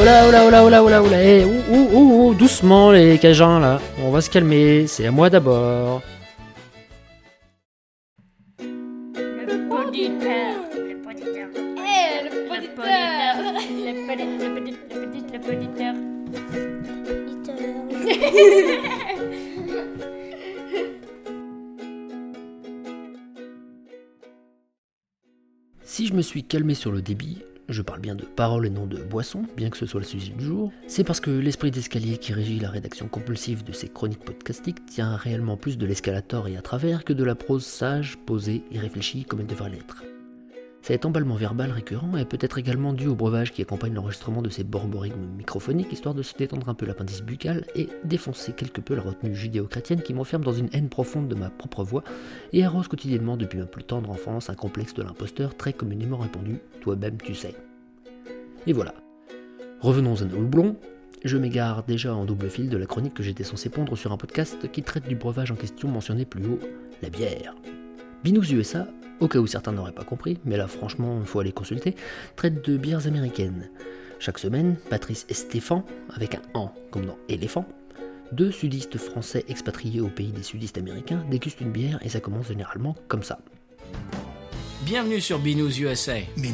Oh là, oh là, oh là, oh là, oh là, oh là, eh, ouh, ouh, ouh, ouh, doucement les cajuns là, on va se calmer, c'est à moi d'abord. Le poditeur. Le poditeur. Le Le poditeur Le podi- le podi- le podi- le poditeur. Si je me suis calmé sur le débit, je parle bien de paroles et non de boissons, bien que ce soit le sujet du jour, c'est parce que l'esprit d'escalier qui régit la rédaction compulsive de ces chroniques podcastiques tient réellement plus de l'escalator et à travers que de la prose sage, posée et réfléchie comme elle devrait l'être. Cet emballement verbal récurrent est peut-être également dû au breuvage qui accompagne l'enregistrement de ces borborigmes microphoniques, histoire de se détendre un peu l'appendice buccal et défoncer quelque peu la retenue judéo-chrétienne qui m'enferme dans une haine profonde de ma propre voix et arrose quotidiennement depuis ma plus tendre enfance un complexe de l'imposteur très communément répandu, toi-même tu sais. Et voilà. Revenons à nos houblons. Je m'égare déjà en double fil de la chronique que j'étais censé pondre sur un podcast qui traite du breuvage en question mentionné plus haut, la bière. Binous USA, au cas où certains n'auraient pas compris, mais là franchement il faut aller consulter, traite de bières américaines. Chaque semaine, Patrice et Stéphane, avec un an comme dans éléphant, deux sudistes français expatriés au pays des sudistes américains dégustent une bière et ça commence généralement comme ça. Bienvenue sur Binous USA, non.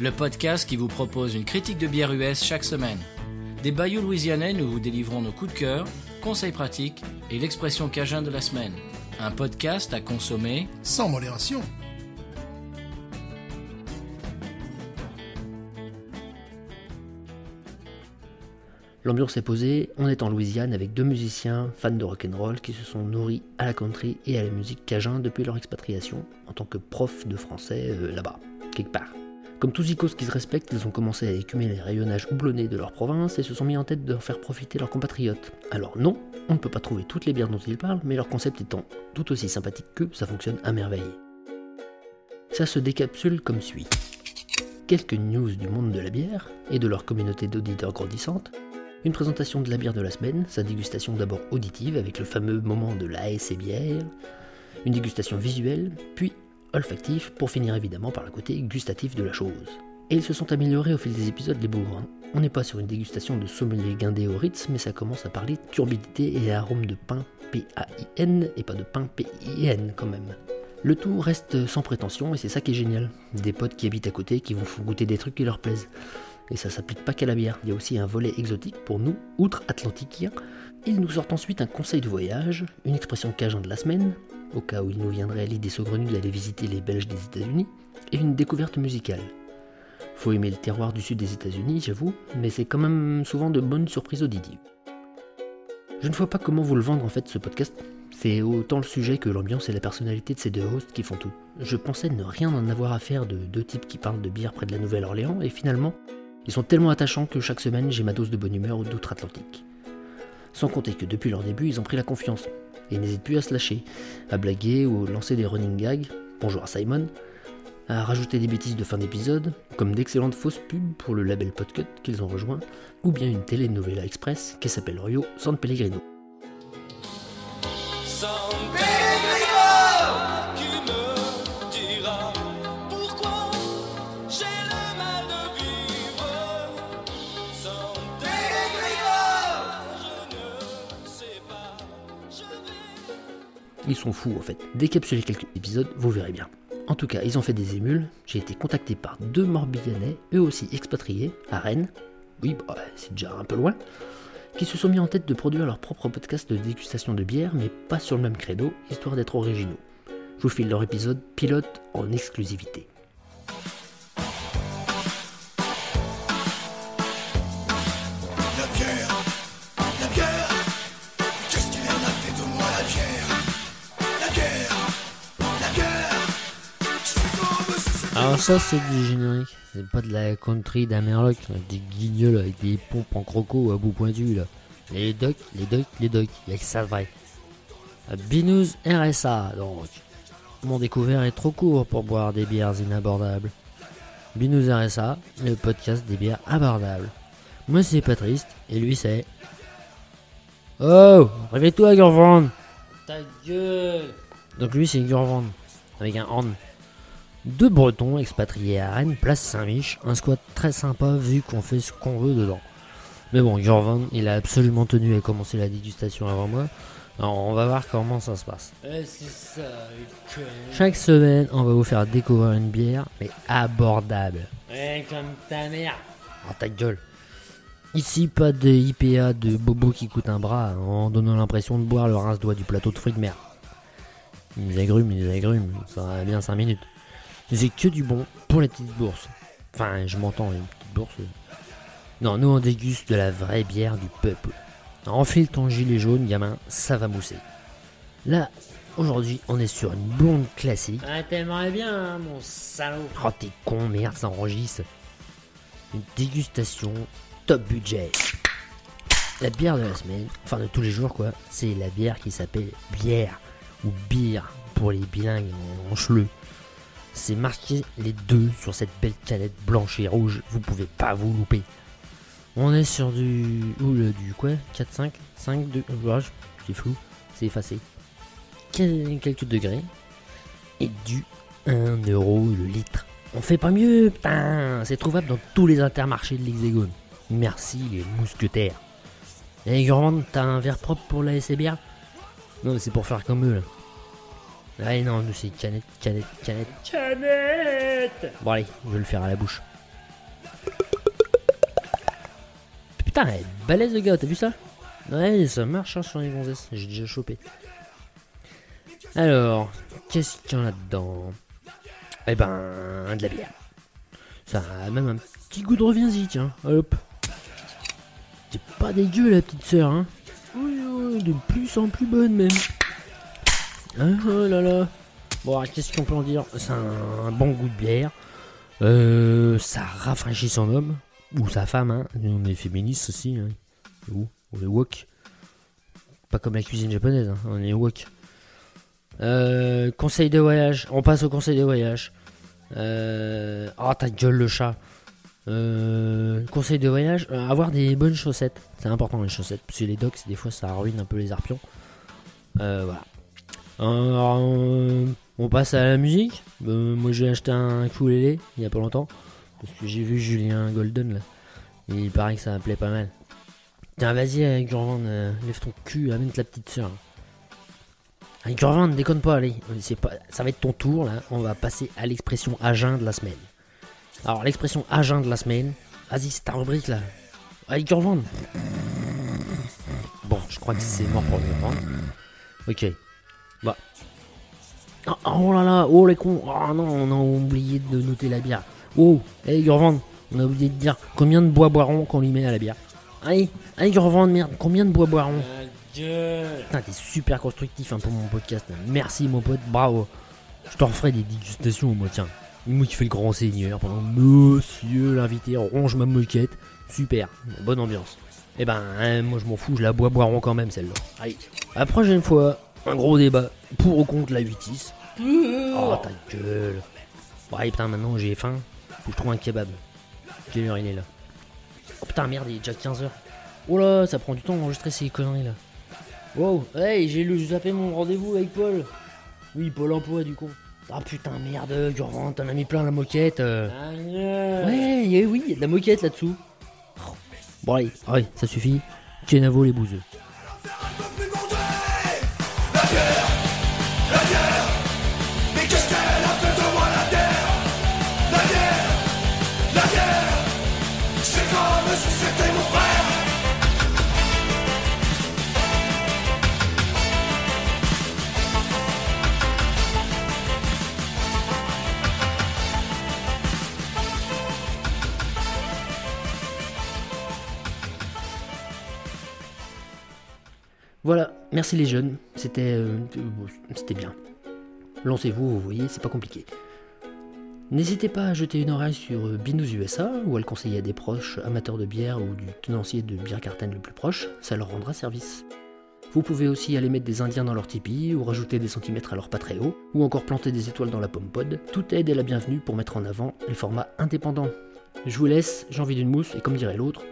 le podcast qui vous propose une critique de bière US chaque semaine. Des bayous louisianais, nous vous délivrons nos coups de cœur, conseils pratiques et l'expression cajun de la semaine. Un podcast à consommer. Sans modération. L'ambiance est posée, on est en Louisiane avec deux musiciens fans de rock'n'roll qui se sont nourris à la country et à la musique cajun depuis leur expatriation en tant que prof de français euh, là-bas, quelque part. Comme tous icos qui se respectent, ils ont commencé à écumer les rayonnages houblonnés de leur province et se sont mis en tête de faire profiter leurs compatriotes. Alors non, on ne peut pas trouver toutes les bières dont ils parlent, mais leur concept étant tout aussi sympathique qu'eux, ça fonctionne à merveille. Ça se décapsule comme suit. Quelques news du monde de la bière et de leur communauté d'auditeurs grandissante, une présentation de la bière de la semaine, sa dégustation d'abord auditive avec le fameux moment de la et bière, une dégustation visuelle, puis olfactif pour finir évidemment par le côté gustatif de la chose. Et ils se sont améliorés au fil des épisodes les hein. On n'est pas sur une dégustation de sommelier guindé au Ritz, mais ça commence à parler turbidité et arôme de pain P-A-I-N et pas de pain P-I-N quand même. Le tout reste sans prétention et c'est ça qui est génial. Des potes qui habitent à côté qui vous font goûter des trucs qui leur plaisent. Et ça s'applique pas qu'à la bière, il y a aussi un volet exotique pour nous, outre-atlantiquiens. Ils nous sortent ensuite un conseil de voyage, une expression cajun de la semaine, au cas où il nous viendrait l'idée saugrenue d'aller visiter les Belges des États-Unis, et une découverte musicale. Faut aimer le terroir du sud des États-Unis, j'avoue, mais c'est quand même souvent de bonnes surprises auditives. Je ne vois pas comment vous le vendre en fait ce podcast. C'est autant le sujet que l'ambiance et la personnalité de ces deux hosts qui font tout. Je pensais ne rien en avoir à faire de deux types qui parlent de bière près de la Nouvelle-Orléans, et finalement, ils sont tellement attachants que chaque semaine j'ai ma dose de bonne humeur d'outre-Atlantique. Sans compter que depuis leur début, ils ont pris la confiance et n'hésitent plus à se lâcher, à blaguer ou lancer des running gags, bonjour à Simon, à rajouter des bêtises de fin d'épisode, comme d'excellentes fausses pubs pour le label Podcut qu'ils ont rejoint, ou bien une telenovela express qui s'appelle Rio San Pellegrino. Ils sont fous en fait. Décapsulez quelques épisodes, vous verrez bien. En tout cas, ils ont fait des émules. J'ai été contacté par deux Morbihanais, eux aussi expatriés, à Rennes. Oui, bah, c'est déjà un peu loin. Qui se sont mis en tête de produire leur propre podcast de dégustation de bière, mais pas sur le même credo, histoire d'être originaux. Je vous file leur épisode pilote en exclusivité. Alors ça c'est du générique, c'est pas de la country d'Amerloc, des guignols avec des pompes en croco à bout pointu là. Les docs, les docs, les docs, y'a que ça vrai. Binous RSA donc. Mon découvert est trop court pour boire des bières inabordables. Binous RSA, le podcast des bières abordables. Moi c'est Patrice, et lui c'est... Oh Réveille-toi Gurvand Ta gueule Donc lui c'est Gurvand, avec un horn. Deux Bretons expatriés à Rennes, place Saint-Mich, un squat très sympa vu qu'on fait ce qu'on veut dedans. Mais bon, Jorvan, il a absolument tenu à commencer la dégustation avant moi. Alors on va voir comment ça se passe. Chaque semaine, on va vous faire découvrir une bière, mais abordable. comme ta mère. Oh ta gueule. Ici, pas de IPA de bobo qui coûte un bras en donnant l'impression de boire le rince-doigt du plateau de fruits de mer. Ils agrument, ils agrument, ça va bien 5 minutes. Mais c'est que du bon pour les petites bourses. Enfin, je m'entends, les petites bourses. Non, nous on déguste de la vraie bière du peuple. Enfile ton gilet jaune, gamin, ça va mousser. Là, aujourd'hui, on est sur une blonde classique. Ah, t'aimerais bien, hein, mon salaud. Oh t'es con, merde, ça enregistre. Une dégustation top budget. La bière de la semaine, enfin de tous les jours quoi, c'est la bière qui s'appelle bière ou bière pour les bilingues en, en cheleux. C'est marqué les deux sur cette belle canette blanche et rouge, vous pouvez pas vous louper. On est sur du. Ou le du quoi? 4, 5 5, 2. Ouais, c'est flou, c'est effacé. Quel- Quelques degrés. Et du 1 euro le litre. On fait pas mieux, putain C'est trouvable dans tous les intermarchés de l'Hexagone. Merci les mousquetaires. Et Gourmand, t'as un verre propre pour la SBR Non, mais c'est pour faire comme eux là. Ah non, nous c'est canette, canette, canette. Canette Bon allez, je vais le faire à la bouche. Putain, elle est balèze le gars, t'as vu ça? Ouais, ça marche hein, sur les gonzesses, j'ai déjà chopé. Alors, qu'est-ce qu'il y en a dedans? Eh ben, de la bière. Ça a même un petit goût de reviens-y, tiens. Hop. C'est pas dégueu la petite sœur, hein? Oui, oui, de plus en plus bonne même. Ah, oh là là. Bon, qu'est-ce qu'on peut en dire? C'est un, bon goût de bière. Euh, ça rafraîchit son homme. Ou sa femme, hein. On est féministe aussi. Hein. Ou, on est wok. Pas comme la cuisine japonaise, hein. on est wok. Euh, conseil de voyage. On passe au conseil de voyage. Euh... Oh, ta gueule, le chat. Euh, conseil de voyage, euh, avoir des bonnes chaussettes. C'est important les chaussettes, parce que les docks, des fois, ça ruine un peu les arpions. Euh, voilà. Euh, on passe à la musique. Euh, moi, j'ai acheté un ukulélé il y a pas longtemps. Parce que j'ai vu Julien Golden là. Il paraît que ça me plaît pas mal. Tiens, vas-y, avec euh, lève ton cul, amène ta petite soeur. Avec Jorvan, déconne pas, allez. C'est pas, ça va être ton tour là. On va passer à l'expression agent de la semaine. Alors, l'expression agent de la semaine. Vas-y, c'est ta rubrique là. Avec. Bon, je crois que c'est mort pour Jorvan. Ok. Bah. Oh, oh là là, oh les cons. Oh non, on a oublié de noter la bière. Oh, hey Gurvan, on a oublié de dire combien de bois boiron qu'on lui met à la bière. Allez, allez Gurvan, merde, combien de bois boiron Putain, t'es super constructif hein, pour mon podcast. Merci mon pote, bravo. Je t'en referai des dégustations, moi, tiens. Moi qui fais le grand seigneur pendant Monsieur l'invité ronge ma moquette. Super, bonne ambiance. Eh ben, hein, moi je m'en fous, je la bois boiron quand même celle-là. Allez, la prochaine fois, un gros débat pour ou contre la 8 Oh ta gueule. Allez, putain, maintenant j'ai faim. Faut que je trouve un kebab. Il est là Oh putain, merde, il est déjà 15h. Oh là, ça prend du temps d'enregistrer ces conneries là. Wow, hey, j'ai lu, zappé mon rendez-vous avec Paul. Oui, Paul emploi du coup. Ah putain, merde, Gurvan, t'en as mis plein la moquette. euh. Ouais, y a- oui, y a de la moquette là-dessous. Oh. Bon, allez, allez, ça suffit. Kenavo les bouseux. Voilà, merci les jeunes, euh, c'était bien. Lancez-vous, vous voyez, c'est pas compliqué. N'hésitez pas à jeter une oreille sur euh, Binous USA ou à le conseiller à des proches amateurs de bière ou du tenancier de bière cartène le plus proche, ça leur rendra service. Vous pouvez aussi aller mettre des indiens dans leur tipi ou rajouter des centimètres à leur patréo ou encore planter des étoiles dans la pomme pod. Toute aide est la bienvenue pour mettre en avant les formats indépendants. Je vous laisse, j'ai envie d'une mousse et comme dirait l'autre,